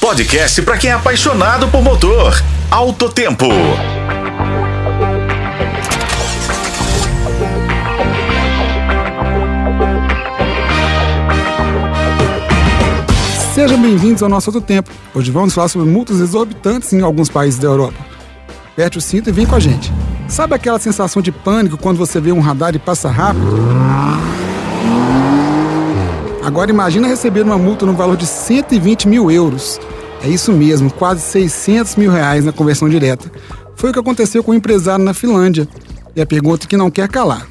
podcast para quem é apaixonado por motor. Alto Tempo. Sejam bem-vindos ao nosso Alto Tempo. Hoje vamos falar sobre multas exorbitantes em alguns países da Europa. Aperte o cinto e vem com a gente. Sabe aquela sensação de pânico quando você vê um radar e passa rápido? Agora imagina receber uma multa no valor de 120 mil euros. É isso mesmo, quase 600 mil reais na conversão direta. Foi o que aconteceu com um empresário na Finlândia. E a pergunta que não quer calar: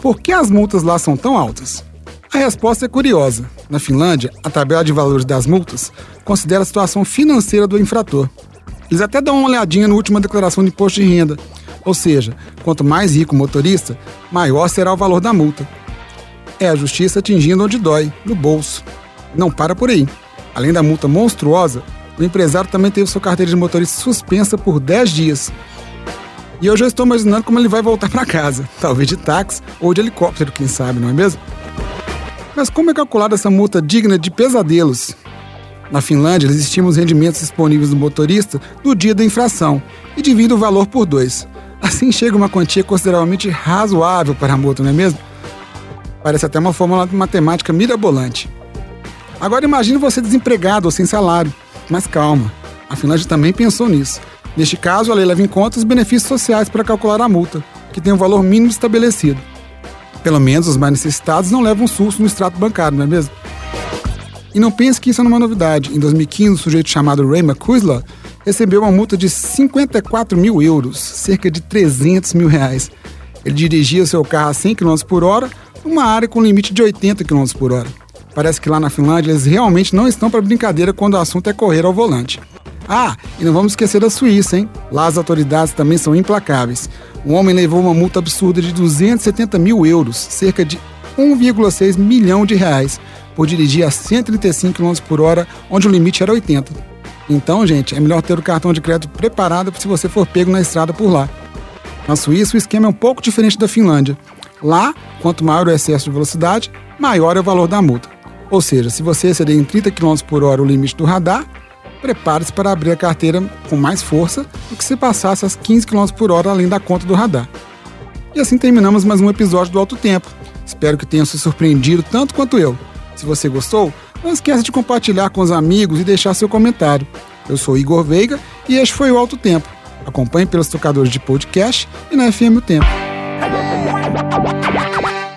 por que as multas lá são tão altas? A resposta é curiosa. Na Finlândia, a tabela de valores das multas considera a situação financeira do infrator. Eles até dão uma olhadinha na última declaração de imposto de renda. Ou seja, quanto mais rico o motorista, maior será o valor da multa é a justiça atingindo onde dói, no bolso. Não para por aí. Além da multa monstruosa, o empresário também teve sua carteira de motorista suspensa por 10 dias. E eu já estou imaginando como ele vai voltar para casa, talvez de táxi ou de helicóptero, quem sabe, não é mesmo? Mas como é calculada essa multa digna de pesadelos? Na Finlândia, eles estimam os rendimentos disponíveis do motorista no dia da infração e dividem o valor por dois. Assim chega uma quantia consideravelmente razoável para a multa, não é mesmo? Parece até uma fórmula matemática mirabolante. Agora imagine você desempregado ou sem salário. Mas calma, a Finlândia também pensou nisso. Neste caso, a lei leva em conta os benefícios sociais para calcular a multa, que tem um valor mínimo estabelecido. Pelo menos os mais necessitados não levam susto no extrato bancário, não é mesmo? E não pense que isso é uma novidade. Em 2015, um sujeito chamado Ray McCuisla recebeu uma multa de 54 mil euros, cerca de 300 mil reais. Ele dirigia seu carro a 100 km por hora uma área com limite de 80 km por hora. Parece que lá na Finlândia eles realmente não estão para brincadeira quando o assunto é correr ao volante. Ah, e não vamos esquecer da Suíça, hein? Lá as autoridades também são implacáveis. Um homem levou uma multa absurda de 270 mil euros, cerca de 1,6 milhão de reais, por dirigir a 135 km por hora, onde o limite era 80. Então, gente, é melhor ter o cartão de crédito preparado se você for pego na estrada por lá. Na Suíça, o esquema é um pouco diferente da Finlândia. Lá, quanto maior o excesso de velocidade, maior é o valor da multa. Ou seja, se você exceder em 30 km por hora o limite do radar, prepare-se para abrir a carteira com mais força do que se passasse as 15 km por hora além da conta do radar. E assim terminamos mais um episódio do Alto Tempo. Espero que tenham se surpreendido tanto quanto eu. Se você gostou, não esqueça de compartilhar com os amigos e deixar seu comentário. Eu sou Igor Veiga e este foi o Alto Tempo. Acompanhe pelos tocadores de podcast e na FM O Tempo. Bye.